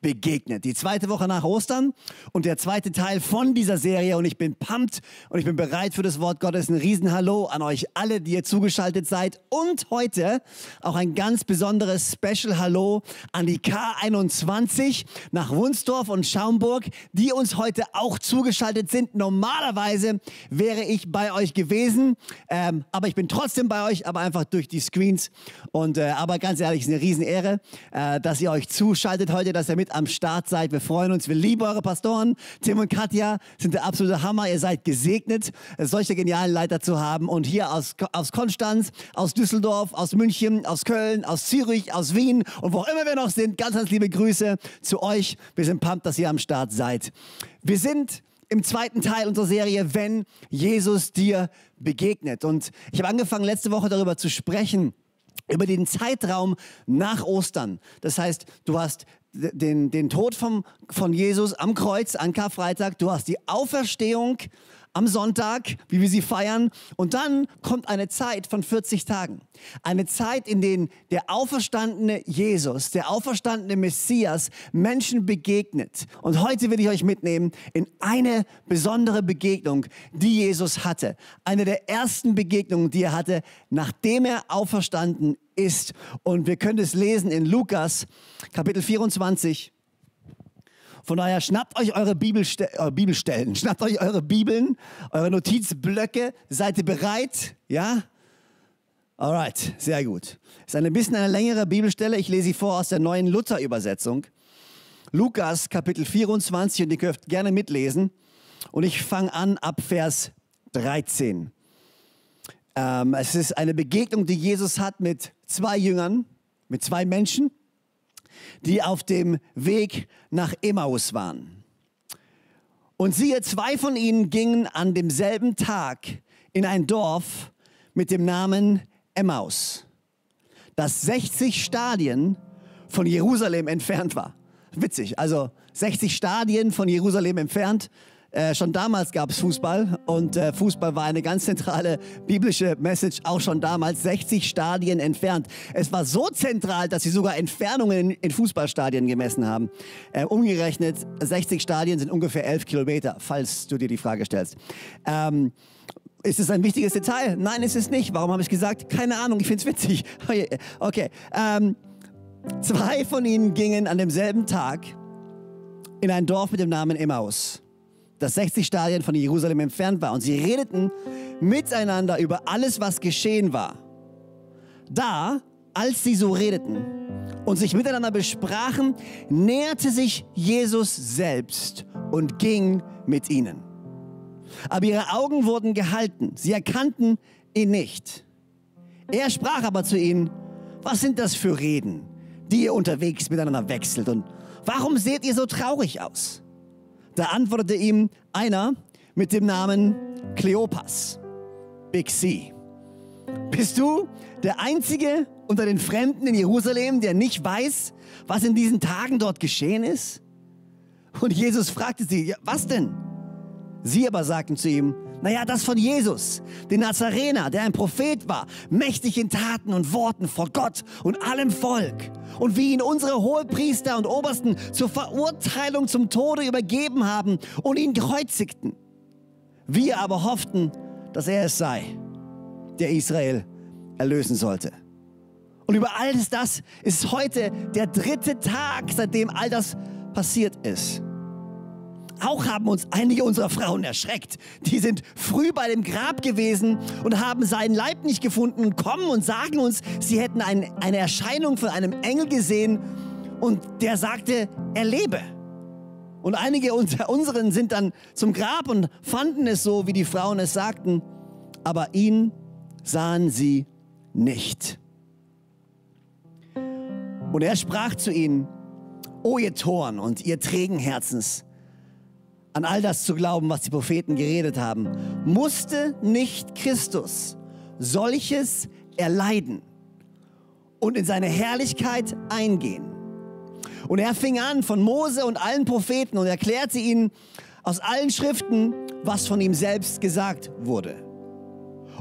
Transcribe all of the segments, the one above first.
begegnet. Die zweite Woche nach Ostern und der zweite Teil von dieser Serie. Und ich bin pumped und ich bin bereit für das Wort Gottes. Ein Riesenhallo an euch alle, die ihr zugeschaltet seid. Und heute auch ein ganz besonderes Special Hallo an die K21 nach Wunsdorf und Schaumburg, die uns heute auch zugeschaltet sind. Normalerweise wäre ich bei euch gewesen, ähm, aber ich bin trotzdem bei euch, aber einfach durch die Screens. Und äh, aber ganz ehrlich, es ist eine Riesenehre, äh, dass ihr euch zuschaltet heute, dass ihr mit am Start seid. Wir freuen uns. Wir lieben eure Pastoren. Tim und Katja sind der absolute Hammer. Ihr seid gesegnet, solche genialen Leiter zu haben. Und hier aus, aus Konstanz, aus Düsseldorf, aus München, aus Köln, aus Zürich, aus Wien und wo auch immer wir noch sind, ganz, ganz liebe Grüße zu euch. Wir sind pumped, dass ihr am Start seid. Wir sind im zweiten Teil unserer Serie, wenn Jesus dir begegnet. Und ich habe angefangen, letzte Woche darüber zu sprechen, über den Zeitraum nach Ostern. Das heißt, du hast den, den Tod vom, von Jesus am Kreuz an Karfreitag, du hast die Auferstehung am Sonntag, wie wir sie feiern. Und dann kommt eine Zeit von 40 Tagen. Eine Zeit, in der der auferstandene Jesus, der auferstandene Messias Menschen begegnet. Und heute will ich euch mitnehmen in eine besondere Begegnung, die Jesus hatte. Eine der ersten Begegnungen, die er hatte, nachdem er auferstanden ist. Und wir können es lesen in Lukas Kapitel 24. Von daher schnappt euch eure, Bibelste eure Bibelstellen, schnappt euch eure Bibeln, eure Notizblöcke. Seid ihr bereit? Ja? Alright, sehr gut. Ist ein bisschen eine längere Bibelstelle. Ich lese sie vor aus der neuen Luther-Übersetzung. Lukas Kapitel 24 und ihr dürft gerne mitlesen. Und ich fange an ab Vers 13. Ähm, es ist eine Begegnung, die Jesus hat mit zwei Jüngern, mit zwei Menschen die auf dem Weg nach Emmaus waren. Und siehe, zwei von ihnen gingen an demselben Tag in ein Dorf mit dem Namen Emmaus, das 60 Stadien von Jerusalem entfernt war. Witzig, also 60 Stadien von Jerusalem entfernt. Äh, schon damals gab es Fußball und äh, Fußball war eine ganz zentrale biblische Message, auch schon damals 60 Stadien entfernt. Es war so zentral, dass sie sogar Entfernungen in, in Fußballstadien gemessen haben. Äh, umgerechnet, 60 Stadien sind ungefähr 11 Kilometer, falls du dir die Frage stellst. Ähm, ist es ein wichtiges Detail? Nein, ist es nicht. Warum habe ich gesagt? Keine Ahnung, ich finde es witzig. Okay. Ähm, zwei von ihnen gingen an demselben Tag in ein Dorf mit dem Namen Emmaus das 60 Stadien von Jerusalem entfernt war. Und sie redeten miteinander über alles, was geschehen war. Da, als sie so redeten und sich miteinander besprachen, näherte sich Jesus selbst und ging mit ihnen. Aber ihre Augen wurden gehalten, sie erkannten ihn nicht. Er sprach aber zu ihnen, was sind das für Reden, die ihr unterwegs miteinander wechselt und warum seht ihr so traurig aus? Da antwortete ihm einer mit dem Namen Kleopas, Big C. Bist du der Einzige unter den Fremden in Jerusalem, der nicht weiß, was in diesen Tagen dort geschehen ist? Und Jesus fragte sie, ja, was denn? Sie aber sagten zu ihm, naja, das von Jesus, den Nazarener, der ein Prophet war, mächtig in Taten und Worten vor Gott und allem Volk. Und wie ihn unsere Hohepriester und Obersten zur Verurteilung zum Tode übergeben haben und ihn kreuzigten. Wir aber hofften, dass er es sei, der Israel erlösen sollte. Und über alles das ist heute der dritte Tag, seitdem all das passiert ist. Auch haben uns einige unserer Frauen erschreckt. Die sind früh bei dem Grab gewesen und haben seinen Leib nicht gefunden und kommen und sagen uns, sie hätten ein, eine Erscheinung von einem Engel gesehen und der sagte, er lebe. Und einige unter unseren sind dann zum Grab und fanden es so, wie die Frauen es sagten, aber ihn sahen sie nicht. Und er sprach zu ihnen, O ihr Toren und ihr trägen Herzens, an all das zu glauben, was die Propheten geredet haben, musste nicht Christus solches erleiden und in seine Herrlichkeit eingehen. Und er fing an von Mose und allen Propheten und erklärte ihnen aus allen Schriften, was von ihm selbst gesagt wurde.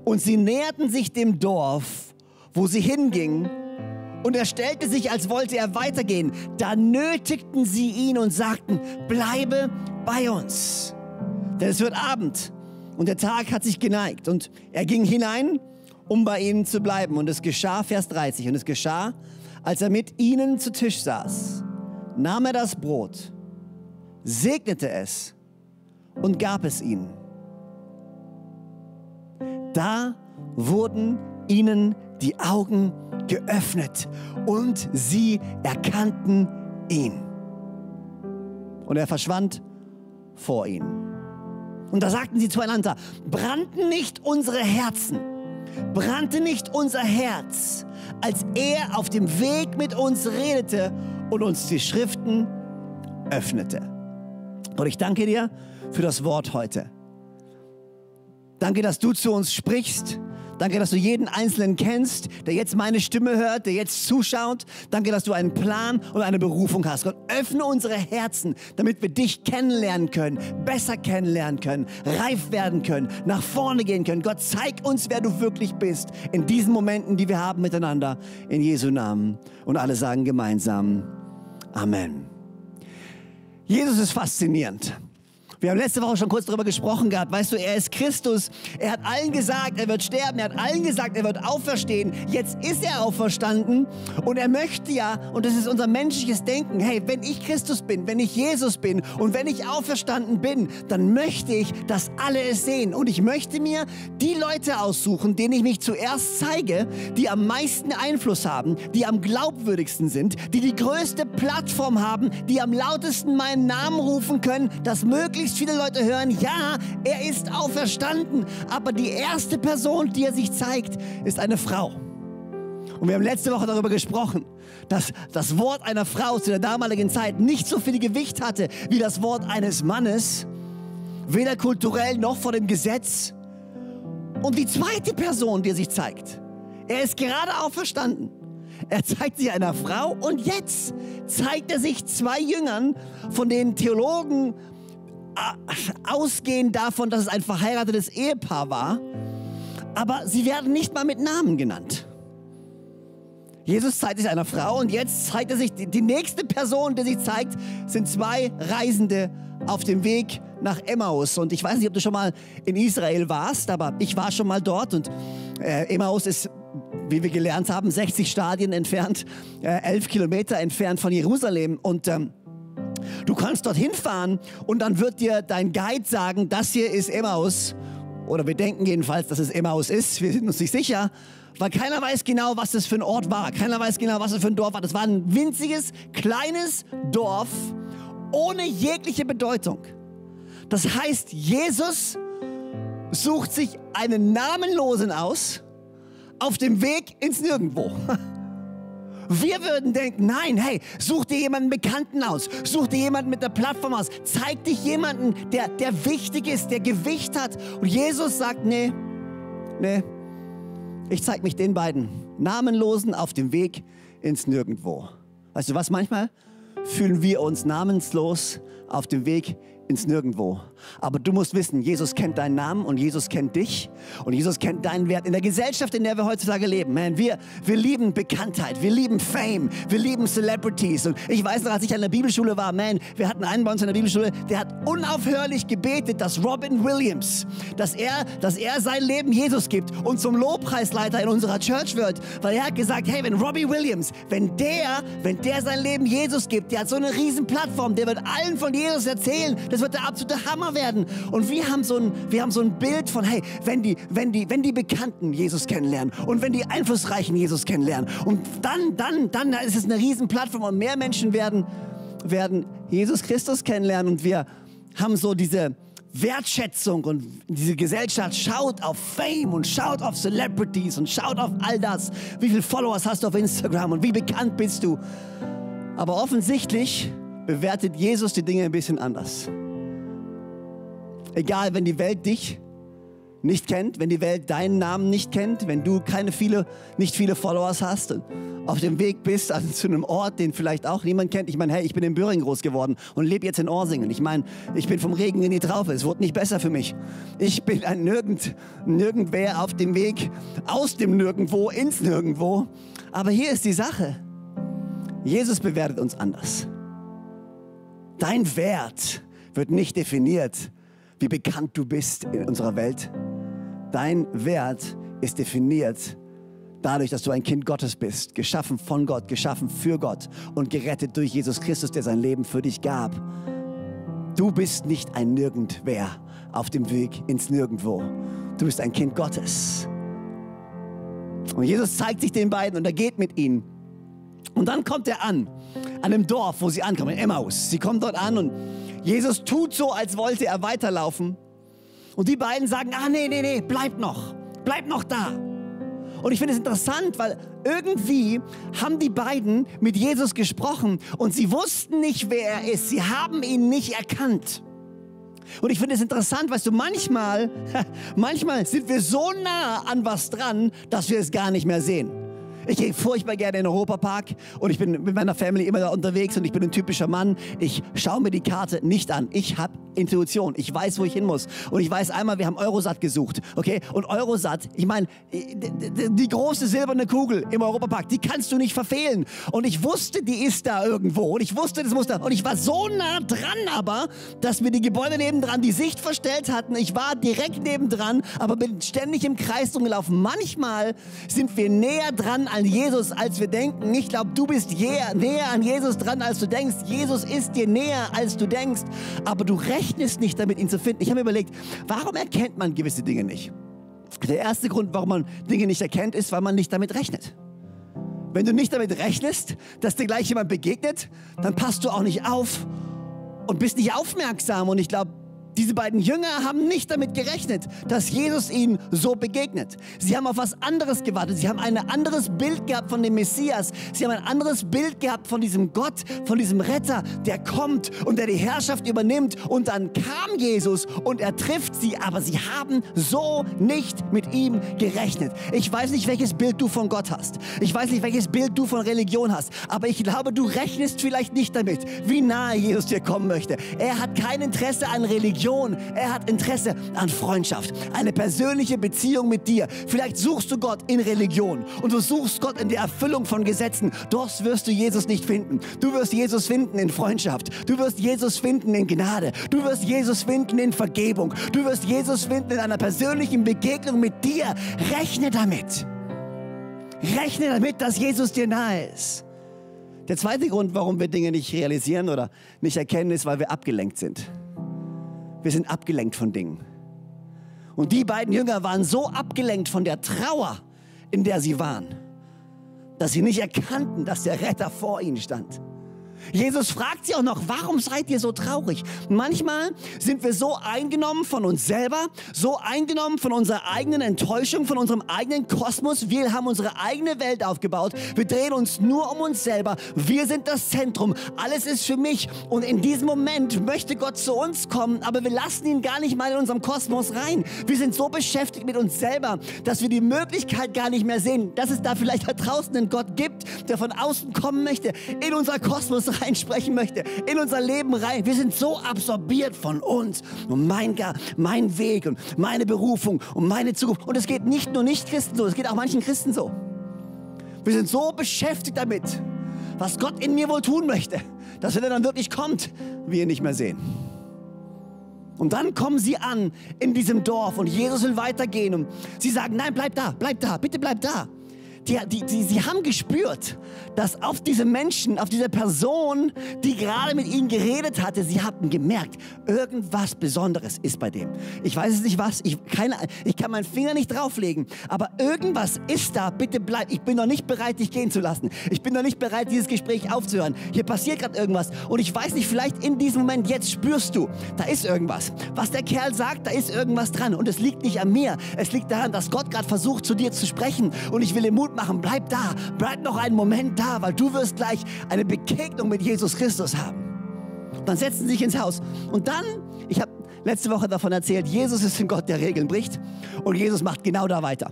Und sie näherten sich dem Dorf, wo sie hingingen, und er stellte sich, als wollte er weitergehen. Da nötigten sie ihn und sagten, bleibe bei uns. Denn es wird Abend und der Tag hat sich geneigt. Und er ging hinein, um bei ihnen zu bleiben. Und es geschah, Vers 30, und es geschah, als er mit ihnen zu Tisch saß, nahm er das Brot, segnete es und gab es ihnen. Da wurden ihnen die Augen geöffnet und sie erkannten ihn. Und er verschwand vor ihnen. Und da sagten sie zueinander, brannten nicht unsere Herzen, brannte nicht unser Herz, als er auf dem Weg mit uns redete und uns die Schriften öffnete. Und ich danke dir für das Wort heute. Danke, dass du zu uns sprichst. Danke, dass du jeden Einzelnen kennst, der jetzt meine Stimme hört, der jetzt zuschaut. Danke, dass du einen Plan und eine Berufung hast. Gott, öffne unsere Herzen, damit wir dich kennenlernen können, besser kennenlernen können, reif werden können, nach vorne gehen können. Gott, zeig uns, wer du wirklich bist in diesen Momenten, die wir haben miteinander. In Jesu Namen. Und alle sagen gemeinsam Amen. Jesus ist faszinierend. Wir haben letzte Woche schon kurz darüber gesprochen gehabt. Weißt du, er ist Christus. Er hat allen gesagt, er wird sterben. Er hat allen gesagt, er wird auferstehen. Jetzt ist er auferstanden und er möchte ja, und das ist unser menschliches Denken, hey, wenn ich Christus bin, wenn ich Jesus bin und wenn ich auferstanden bin, dann möchte ich, dass alle es sehen. Und ich möchte mir die Leute aussuchen, denen ich mich zuerst zeige, die am meisten Einfluss haben, die am glaubwürdigsten sind, die die größte Plattform haben, die am lautesten meinen Namen rufen können, dass möglichst möglichst viele Leute hören, ja, er ist auferstanden. Aber die erste Person, die er sich zeigt, ist eine Frau. Und wir haben letzte Woche darüber gesprochen, dass das Wort einer Frau zu der damaligen Zeit nicht so viel Gewicht hatte wie das Wort eines Mannes, weder kulturell noch vor dem Gesetz. Und die zweite Person, die er sich zeigt, er ist gerade auferstanden. Er zeigt sich einer Frau und jetzt zeigt er sich zwei Jüngern, von denen Theologen ausgehen davon, dass es ein verheiratetes Ehepaar war, aber sie werden nicht mal mit Namen genannt. Jesus zeigt sich einer Frau und jetzt zeigt er sich, die nächste Person, die sich zeigt, sind zwei Reisende auf dem Weg nach Emmaus. Und ich weiß nicht, ob du schon mal in Israel warst, aber ich war schon mal dort und äh, Emmaus ist, wie wir gelernt haben, 60 Stadien entfernt, äh, 11 Kilometer entfernt von Jerusalem. Und ähm, Du kannst dorthin fahren und dann wird dir dein Guide sagen, das hier ist Emmaus. Oder wir denken jedenfalls, dass es Emmaus ist. Wir sind uns nicht sicher, weil keiner weiß genau, was das für ein Ort war. Keiner weiß genau, was das für ein Dorf war. Das war ein winziges, kleines Dorf ohne jegliche Bedeutung. Das heißt, Jesus sucht sich einen Namenlosen aus auf dem Weg ins Nirgendwo. Wir würden denken, nein, hey, such dir jemanden Bekannten aus, such dir jemanden mit der Plattform aus, zeig dich jemanden, der, der wichtig ist, der Gewicht hat. Und Jesus sagt, nee, nee, ich zeig mich den beiden Namenlosen auf dem Weg ins Nirgendwo. Weißt du was, manchmal fühlen wir uns namenslos auf dem Weg ins Nirgendwo. Aber du musst wissen, Jesus kennt deinen Namen und Jesus kennt dich und Jesus kennt deinen Wert in der Gesellschaft, in der wir heutzutage leben. Man, wir, wir lieben Bekanntheit, wir lieben Fame, wir lieben Celebrities. Und ich weiß noch, als ich an der Bibelschule war, man, wir hatten einen bei uns in der Bibelschule, der hat unaufhörlich gebetet, dass Robin Williams, dass er, dass er sein Leben Jesus gibt und zum Lobpreisleiter in unserer Church wird, weil er hat gesagt, hey, wenn Robbie Williams, wenn der, wenn der sein Leben Jesus gibt, der hat so eine riesen Plattform, der wird allen von Jesus erzählen, das wird der absolute Hammer werden. Und wir haben so ein, wir haben so ein Bild von, hey, wenn die, wenn, die, wenn die Bekannten Jesus kennenlernen und wenn die Einflussreichen Jesus kennenlernen und dann, dann, dann ist es eine riesen Plattform und mehr Menschen werden, werden Jesus Christus kennenlernen und wir haben so diese, Wertschätzung und diese Gesellschaft schaut auf Fame und schaut auf Celebrities und schaut auf all das. Wie viele Followers hast du auf Instagram und wie bekannt bist du? Aber offensichtlich bewertet Jesus die Dinge ein bisschen anders. Egal, wenn die Welt dich nicht kennt, wenn die Welt deinen Namen nicht kennt, wenn du keine viele, nicht viele Followers hast und auf dem Weg bist also zu einem Ort, den vielleicht auch niemand kennt. Ich meine, hey, ich bin in Büring groß geworden und lebe jetzt in Orsingen. Ich meine, ich bin vom Regen in die Traufe. Es wurde nicht besser für mich. Ich bin ein Nirgend, Nirgendwer auf dem Weg aus dem Nirgendwo ins Nirgendwo. Aber hier ist die Sache. Jesus bewertet uns anders. Dein Wert wird nicht definiert, wie bekannt du bist in unserer Welt. Dein Wert ist definiert dadurch, dass du ein Kind Gottes bist, geschaffen von Gott, geschaffen für Gott und gerettet durch Jesus Christus, der sein Leben für dich gab. Du bist nicht ein Nirgendwer auf dem Weg ins Nirgendwo. Du bist ein Kind Gottes. Und Jesus zeigt sich den beiden und er geht mit ihnen. Und dann kommt er an, an dem Dorf, wo sie ankommen, in Emmaus. Sie kommen dort an und Jesus tut so, als wollte er weiterlaufen. Und die beiden sagen, ah nee, nee, nee, bleib noch, bleib noch da. Und ich finde es interessant, weil irgendwie haben die beiden mit Jesus gesprochen und sie wussten nicht, wer er ist. Sie haben ihn nicht erkannt. Und ich finde es interessant, weißt du, manchmal, manchmal sind wir so nah an was dran, dass wir es gar nicht mehr sehen. Ich gehe furchtbar gerne in den Europapark und ich bin mit meiner Family immer da unterwegs und ich bin ein typischer Mann. Ich schaue mir die Karte nicht an. Ich habe Intuition. Ich weiß, wo ich hin muss. Und ich weiß einmal, wir haben Eurosat gesucht. Okay? Und Eurosat, ich meine, die große silberne Kugel im Europapark, die kannst du nicht verfehlen. Und ich wusste, die ist da irgendwo. Und ich wusste, das muss da. Und ich war so nah dran aber, dass mir die Gebäude nebendran die Sicht verstellt hatten. Ich war direkt nebendran, aber bin ständig im Kreis rumgelaufen. Manchmal sind wir näher dran an Jesus, als wir denken. Ich glaube, du bist näher an Jesus dran, als du denkst. Jesus ist dir näher, als du denkst. Aber du rechnest nicht damit, ihn zu finden. Ich habe mir überlegt, warum erkennt man gewisse Dinge nicht? Der erste Grund, warum man Dinge nicht erkennt, ist, weil man nicht damit rechnet. Wenn du nicht damit rechnest, dass dir gleich jemand begegnet, dann passt du auch nicht auf und bist nicht aufmerksam. Und ich glaube, diese beiden Jünger haben nicht damit gerechnet, dass Jesus ihnen so begegnet. Sie haben auf was anderes gewartet. Sie haben ein anderes Bild gehabt von dem Messias. Sie haben ein anderes Bild gehabt von diesem Gott, von diesem Retter, der kommt und der die Herrschaft übernimmt. Und dann kam Jesus und er trifft sie, aber sie haben so nicht mit ihm gerechnet. Ich weiß nicht, welches Bild du von Gott hast. Ich weiß nicht, welches Bild du von Religion hast. Aber ich glaube, du rechnest vielleicht nicht damit, wie nahe Jesus dir kommen möchte. Er hat kein Interesse an Religion. Religion. Er hat Interesse an Freundschaft, eine persönliche Beziehung mit dir. Vielleicht suchst du Gott in Religion und du suchst Gott in der Erfüllung von Gesetzen. Dort wirst du Jesus nicht finden. Du wirst Jesus finden in Freundschaft. Du wirst Jesus finden in Gnade. Du wirst Jesus finden in Vergebung. Du wirst Jesus finden in einer persönlichen Begegnung mit dir. Rechne damit. Rechne damit, dass Jesus dir nahe ist. Der zweite Grund, warum wir Dinge nicht realisieren oder nicht erkennen, ist, weil wir abgelenkt sind. Wir sind abgelenkt von Dingen. Und die beiden Jünger waren so abgelenkt von der Trauer, in der sie waren, dass sie nicht erkannten, dass der Retter vor ihnen stand. Jesus fragt sie auch noch, warum seid ihr so traurig? Manchmal sind wir so eingenommen von uns selber, so eingenommen von unserer eigenen Enttäuschung, von unserem eigenen Kosmos. Wir haben unsere eigene Welt aufgebaut. Wir drehen uns nur um uns selber. Wir sind das Zentrum. Alles ist für mich. Und in diesem Moment möchte Gott zu uns kommen, aber wir lassen ihn gar nicht mal in unserem Kosmos rein. Wir sind so beschäftigt mit uns selber, dass wir die Möglichkeit gar nicht mehr sehen, dass es da vielleicht da draußen einen Gott gibt, der von außen kommen möchte, in unser Kosmos reinsprechen möchte, in unser Leben rein. Wir sind so absorbiert von uns und mein, mein Weg und meine Berufung und meine Zukunft. Und es geht nicht nur Nicht-Christen so, es geht auch manchen Christen so. Wir sind so beschäftigt damit, was Gott in mir wohl tun möchte, dass wenn er dann wirklich kommt, wir ihn nicht mehr sehen. Und dann kommen sie an in diesem Dorf und Jesus will weitergehen und sie sagen, nein, bleib da, bleib da, bitte bleib da die, die, die, sie haben gespürt, dass auf diese Menschen, auf diese Person, die gerade mit ihnen geredet hatte, sie hatten gemerkt, irgendwas Besonderes ist bei dem. Ich weiß es nicht was, ich, keine, ich kann meinen Finger nicht drauflegen, aber irgendwas ist da, bitte bleib. Ich bin noch nicht bereit, dich gehen zu lassen. Ich bin noch nicht bereit, dieses Gespräch aufzuhören. Hier passiert gerade irgendwas und ich weiß nicht, vielleicht in diesem Moment jetzt spürst du, da ist irgendwas. Was der Kerl sagt, da ist irgendwas dran und es liegt nicht an mir. Es liegt daran, dass Gott gerade versucht, zu dir zu sprechen und ich will dir Mut machen. Bleib da, bleib noch einen Moment da, weil du wirst gleich eine Begegnung mit Jesus Christus haben. Dann setzen sie sich ins Haus. Und dann, ich habe letzte Woche davon erzählt, Jesus ist ein Gott, der Regeln bricht. Und Jesus macht genau da weiter.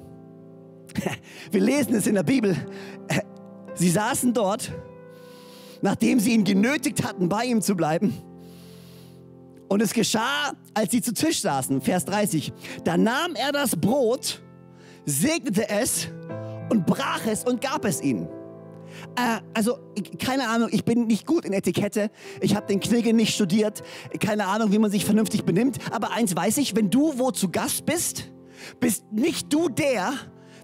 Wir lesen es in der Bibel. Sie saßen dort, nachdem sie ihn genötigt hatten, bei ihm zu bleiben. Und es geschah, als sie zu Tisch saßen, Vers 30. Da nahm er das Brot, segnete es und brach es und gab es ihnen. Äh, also, keine Ahnung, ich bin nicht gut in Etikette. Ich habe den Knigge nicht studiert. Keine Ahnung, wie man sich vernünftig benimmt. Aber eins weiß ich, wenn du wo zu Gast bist, bist nicht du der,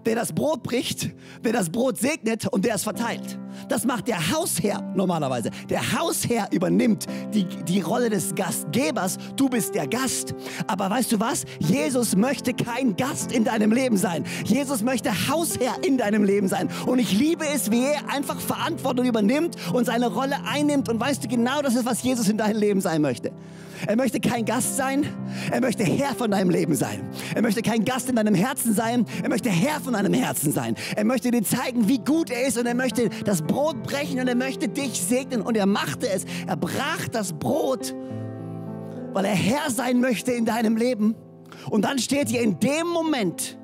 der das Brot bricht, der das Brot segnet und der es verteilt. Das macht der Hausherr normalerweise. Der Hausherr übernimmt die, die Rolle des Gastgebers. Du bist der Gast. Aber weißt du was? Jesus möchte kein Gast in deinem Leben sein. Jesus möchte Hausherr in deinem Leben sein. Und ich liebe es, wie er einfach Verantwortung übernimmt und seine Rolle einnimmt. Und weißt du genau, das ist, was Jesus in deinem Leben sein möchte. Er möchte kein Gast sein, er möchte Herr von deinem Leben sein. Er möchte kein Gast in deinem Herzen sein, er möchte Herr von deinem Herzen sein. Er möchte dir zeigen, wie gut er ist und er möchte das Brot brechen und er möchte dich segnen und er machte es. Er brach das Brot, weil er Herr sein möchte in deinem Leben. Und dann steht hier in dem Moment,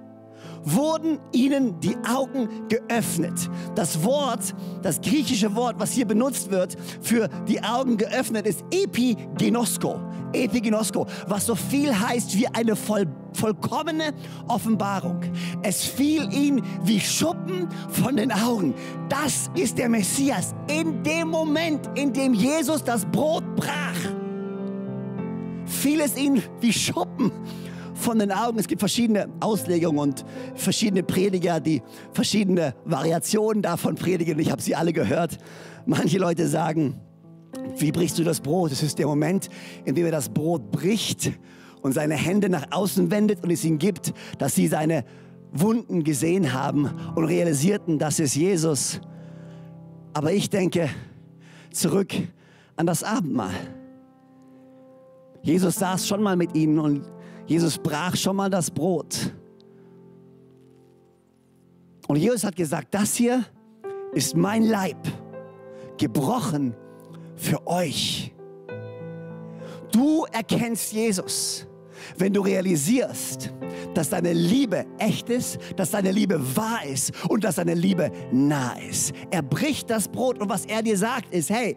wurden ihnen die Augen geöffnet. Das Wort, das griechische Wort, was hier benutzt wird für die Augen geöffnet, ist Epigenosko. Epigenosko, was so viel heißt wie eine voll, vollkommene Offenbarung. Es fiel ihm wie Schuppen von den Augen. Das ist der Messias. In dem Moment, in dem Jesus das Brot brach, fiel es ihm wie Schuppen von den Augen. Es gibt verschiedene Auslegungen und verschiedene Prediger, die verschiedene Variationen davon predigen. Ich habe sie alle gehört. Manche Leute sagen, wie brichst du das Brot? Es ist der Moment, in dem er das Brot bricht und seine Hände nach außen wendet und es ihnen gibt, dass sie seine Wunden gesehen haben und realisierten, das ist Jesus. Aber ich denke zurück an das Abendmahl. Jesus saß schon mal mit ihnen und Jesus brach schon mal das Brot. Und Jesus hat gesagt, das hier ist mein Leib, gebrochen für euch. Du erkennst Jesus, wenn du realisierst, dass deine Liebe echt ist, dass deine Liebe wahr ist und dass deine Liebe nah ist. Er bricht das Brot und was er dir sagt ist, hey,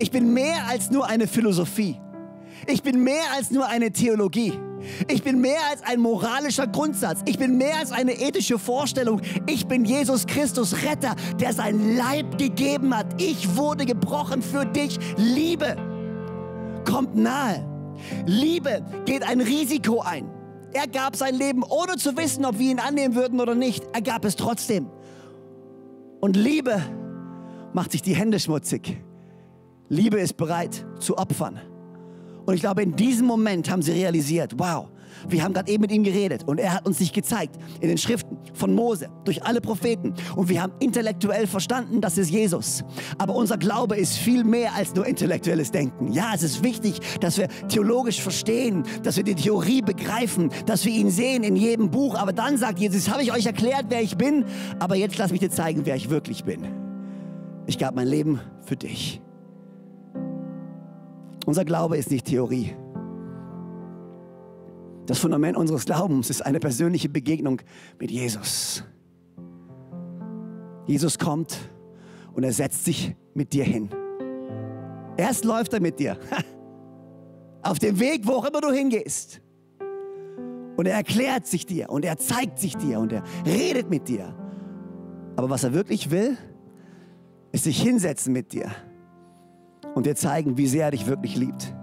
ich bin mehr als nur eine Philosophie. Ich bin mehr als nur eine Theologie. Ich bin mehr als ein moralischer Grundsatz. Ich bin mehr als eine ethische Vorstellung. Ich bin Jesus Christus Retter, der sein Leib gegeben hat. Ich wurde gebrochen für dich. Liebe kommt nahe. Liebe geht ein Risiko ein. Er gab sein Leben, ohne zu wissen, ob wir ihn annehmen würden oder nicht. Er gab es trotzdem. Und Liebe macht sich die Hände schmutzig. Liebe ist bereit zu opfern. Und ich glaube, in diesem Moment haben sie realisiert, wow, wir haben gerade eben mit ihm geredet und er hat uns nicht gezeigt in den Schriften von Mose, durch alle Propheten. Und wir haben intellektuell verstanden, das ist Jesus. Aber unser Glaube ist viel mehr als nur intellektuelles Denken. Ja, es ist wichtig, dass wir theologisch verstehen, dass wir die Theorie begreifen, dass wir ihn sehen in jedem Buch. Aber dann sagt Jesus, habe ich euch erklärt, wer ich bin, aber jetzt lass mich dir zeigen, wer ich wirklich bin. Ich gab mein Leben für dich. Unser Glaube ist nicht Theorie. Das Fundament unseres Glaubens ist eine persönliche Begegnung mit Jesus. Jesus kommt und er setzt sich mit dir hin. Erst läuft er mit dir. Auf dem Weg, wo auch immer du hingehst. Und er erklärt sich dir und er zeigt sich dir und er redet mit dir. Aber was er wirklich will, ist sich hinsetzen mit dir und dir zeigen, wie sehr er dich wirklich liebt.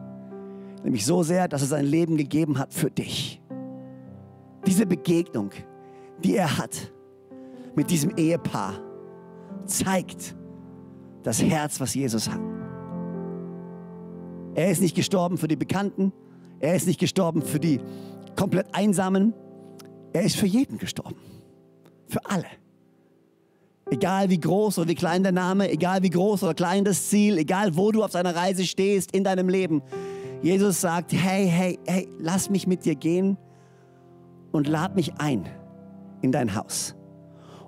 Nämlich so sehr, dass er sein Leben gegeben hat für dich. Diese Begegnung, die er hat mit diesem Ehepaar, zeigt das Herz, was Jesus hat. Er ist nicht gestorben für die Bekannten, er ist nicht gestorben für die komplett Einsamen, er ist für jeden gestorben. Für alle. Egal wie groß oder wie klein der Name, egal wie groß oder klein das Ziel, egal wo du auf deiner Reise stehst in deinem Leben. Jesus sagt, hey, hey, hey, lass mich mit dir gehen und lad mich ein in dein Haus.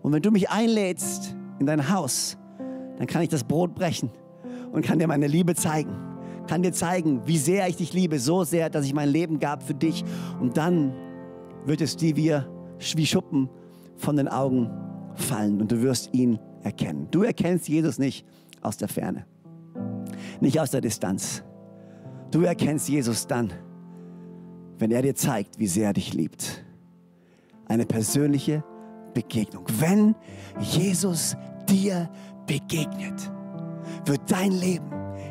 Und wenn du mich einlädst in dein Haus, dann kann ich das Brot brechen und kann dir meine Liebe zeigen. Kann dir zeigen, wie sehr ich dich liebe, so sehr, dass ich mein Leben gab für dich. Und dann wird es dir wie, wie Schuppen von den Augen fallen und du wirst ihn erkennen. Du erkennst Jesus nicht aus der Ferne, nicht aus der Distanz. Du erkennst Jesus dann, wenn er dir zeigt, wie sehr er dich liebt. Eine persönliche Begegnung. Wenn Jesus dir begegnet, wird dein Leben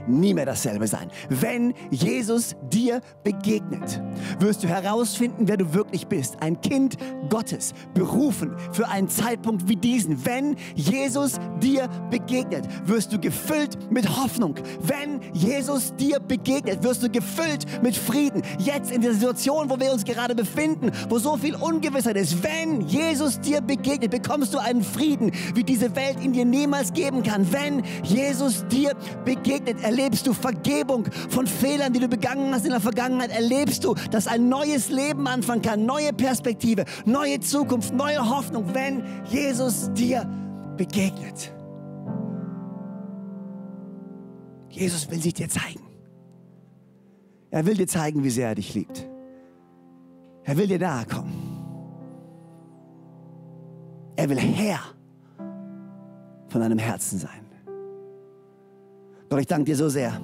nie mehr dasselbe sein. Wenn Jesus dir begegnet, wirst du herausfinden, wer du wirklich bist. Ein Kind Gottes, berufen für einen Zeitpunkt wie diesen. Wenn Jesus dir begegnet, wirst du gefüllt mit Hoffnung. Wenn Jesus dir begegnet, wirst du gefüllt mit Frieden. Jetzt in der Situation, wo wir uns gerade befinden, wo so viel Ungewissheit ist. Wenn Jesus dir begegnet, bekommst du einen Frieden, wie diese Welt ihn dir niemals geben kann. Wenn Jesus dir begegnet, erlebst du Vergebung von Fehlern, die du begangen hast in der Vergangenheit. Erlebst du, dass ein neues Leben anfangen kann, neue Perspektive, neue Zukunft, neue Hoffnung, wenn Jesus dir begegnet. Jesus will sich dir zeigen. Er will dir zeigen, wie sehr er dich liebt. Er will dir nahe kommen. Er will Herr von deinem Herzen sein. Gott, ich danke dir so sehr,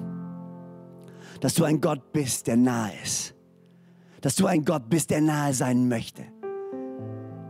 dass du ein Gott bist, der nahe ist. Dass du ein Gott bist, der nahe sein möchte.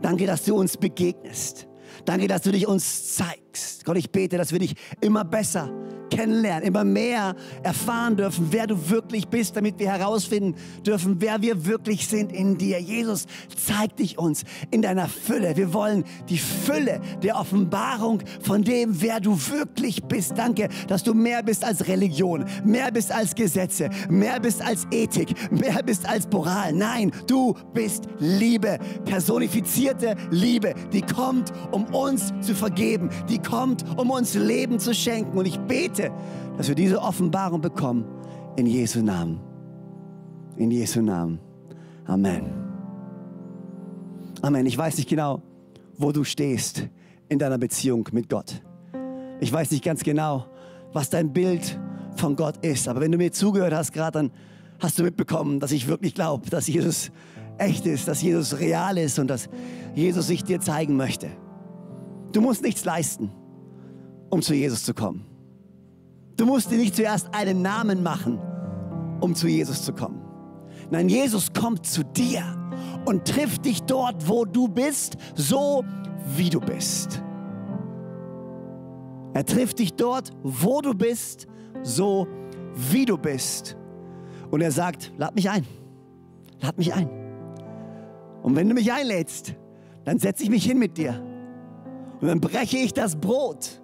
Danke, dass du uns begegnest. Danke, dass du dich uns zeigst. Gott, ich bete, dass wir dich immer besser kennenlernen, immer mehr erfahren dürfen, wer du wirklich bist, damit wir herausfinden dürfen, wer wir wirklich sind in dir. Jesus, zeig dich uns in deiner Fülle. Wir wollen die Fülle der Offenbarung von dem, wer du wirklich bist. Danke, dass du mehr bist als Religion, mehr bist als Gesetze, mehr bist als Ethik, mehr bist als Moral. Nein, du bist Liebe, personifizierte Liebe, die kommt, um uns zu vergeben, die kommt, um uns Leben zu schenken. Und ich bete, dass wir diese Offenbarung bekommen. In Jesu Namen. In Jesu Namen. Amen. Amen. Ich weiß nicht genau, wo du stehst in deiner Beziehung mit Gott. Ich weiß nicht ganz genau, was dein Bild von Gott ist. Aber wenn du mir zugehört hast gerade, dann hast du mitbekommen, dass ich wirklich glaube, dass Jesus echt ist, dass Jesus real ist und dass Jesus sich dir zeigen möchte. Du musst nichts leisten, um zu Jesus zu kommen. Du musst dir nicht zuerst einen Namen machen, um zu Jesus zu kommen. Nein, Jesus kommt zu dir und trifft dich dort, wo du bist, so wie du bist. Er trifft dich dort, wo du bist, so wie du bist. Und er sagt, lad mich ein. Lad mich ein. Und wenn du mich einlädst, dann setze ich mich hin mit dir. Und dann breche ich das Brot.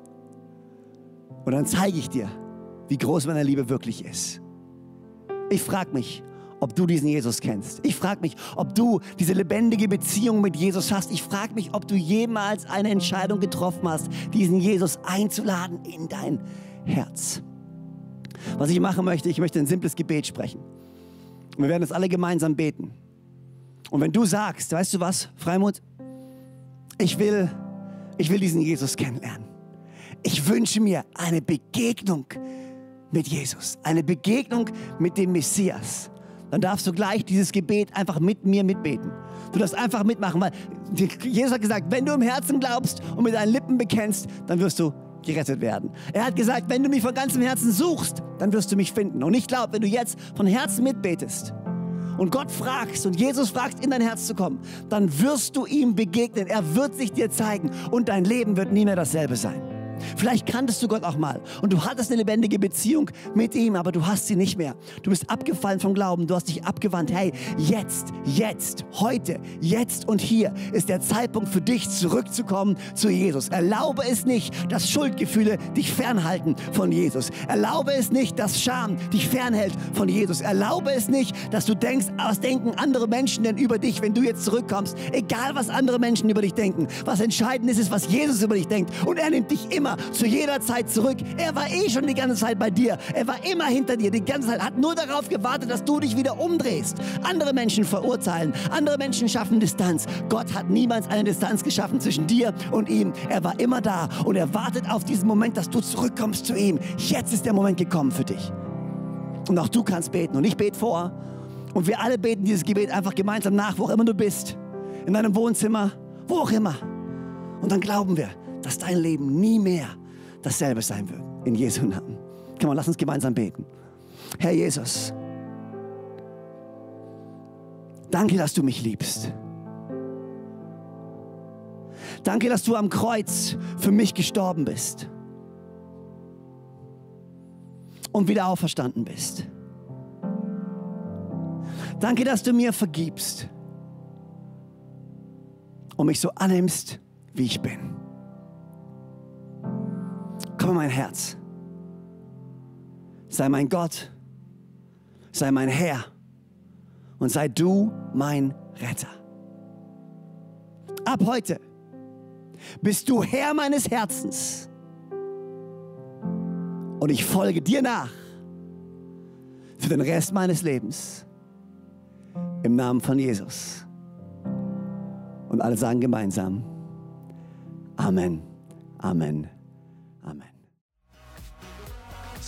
Und dann zeige ich dir, wie groß meine Liebe wirklich ist. Ich frage mich, ob du diesen Jesus kennst. Ich frage mich, ob du diese lebendige Beziehung mit Jesus hast. Ich frage mich, ob du jemals eine Entscheidung getroffen hast, diesen Jesus einzuladen in dein Herz. Was ich machen möchte, ich möchte ein simples Gebet sprechen. Und wir werden es alle gemeinsam beten. Und wenn du sagst, weißt du was, Freimut, ich will, ich will diesen Jesus kennenlernen. Ich wünsche mir eine Begegnung mit Jesus, eine Begegnung mit dem Messias, dann darfst du gleich dieses Gebet einfach mit mir mitbeten. Du darfst einfach mitmachen, weil Jesus hat gesagt, wenn du im Herzen glaubst und mit deinen Lippen bekennst, dann wirst du gerettet werden. Er hat gesagt, wenn du mich von ganzem Herzen suchst, dann wirst du mich finden. Und ich glaube, wenn du jetzt von Herzen mitbetest und Gott fragst und Jesus fragst, in dein Herz zu kommen, dann wirst du ihm begegnen. Er wird sich dir zeigen und dein Leben wird nie mehr dasselbe sein. Vielleicht kanntest du Gott auch mal und du hattest eine lebendige Beziehung mit ihm, aber du hast sie nicht mehr. Du bist abgefallen vom Glauben, du hast dich abgewandt. Hey, jetzt, jetzt, heute, jetzt und hier ist der Zeitpunkt für dich zurückzukommen zu Jesus. Erlaube es nicht, dass Schuldgefühle dich fernhalten von Jesus. Erlaube es nicht, dass Scham dich fernhält von Jesus. Erlaube es nicht, dass du denkst, was denken andere Menschen denn über dich, wenn du jetzt zurückkommst. Egal, was andere Menschen über dich denken. Was entscheidend ist, ist, was Jesus über dich denkt. Und er nimmt dich immer immer, zu jeder Zeit zurück. Er war eh schon die ganze Zeit bei dir. Er war immer hinter dir, die ganze Zeit, hat nur darauf gewartet, dass du dich wieder umdrehst. Andere Menschen verurteilen, andere Menschen schaffen Distanz. Gott hat niemals eine Distanz geschaffen zwischen dir und ihm. Er war immer da und er wartet auf diesen Moment, dass du zurückkommst zu ihm. Jetzt ist der Moment gekommen für dich. Und auch du kannst beten und ich bete vor. Und wir alle beten dieses Gebet einfach gemeinsam nach, wo auch immer du bist. In deinem Wohnzimmer, wo auch immer. Und dann glauben wir, dass dein Leben nie mehr dasselbe sein wird. In Jesu Namen. Komm lass uns gemeinsam beten. Herr Jesus, danke, dass du mich liebst. Danke, dass du am Kreuz für mich gestorben bist und wieder auferstanden bist. Danke, dass du mir vergibst und mich so annimmst, wie ich bin. In mein Herz. Sei mein Gott, sei mein Herr und sei du mein Retter. Ab heute bist du Herr meines Herzens und ich folge dir nach für den Rest meines Lebens. Im Namen von Jesus. Und alle sagen gemeinsam, Amen, Amen, Amen.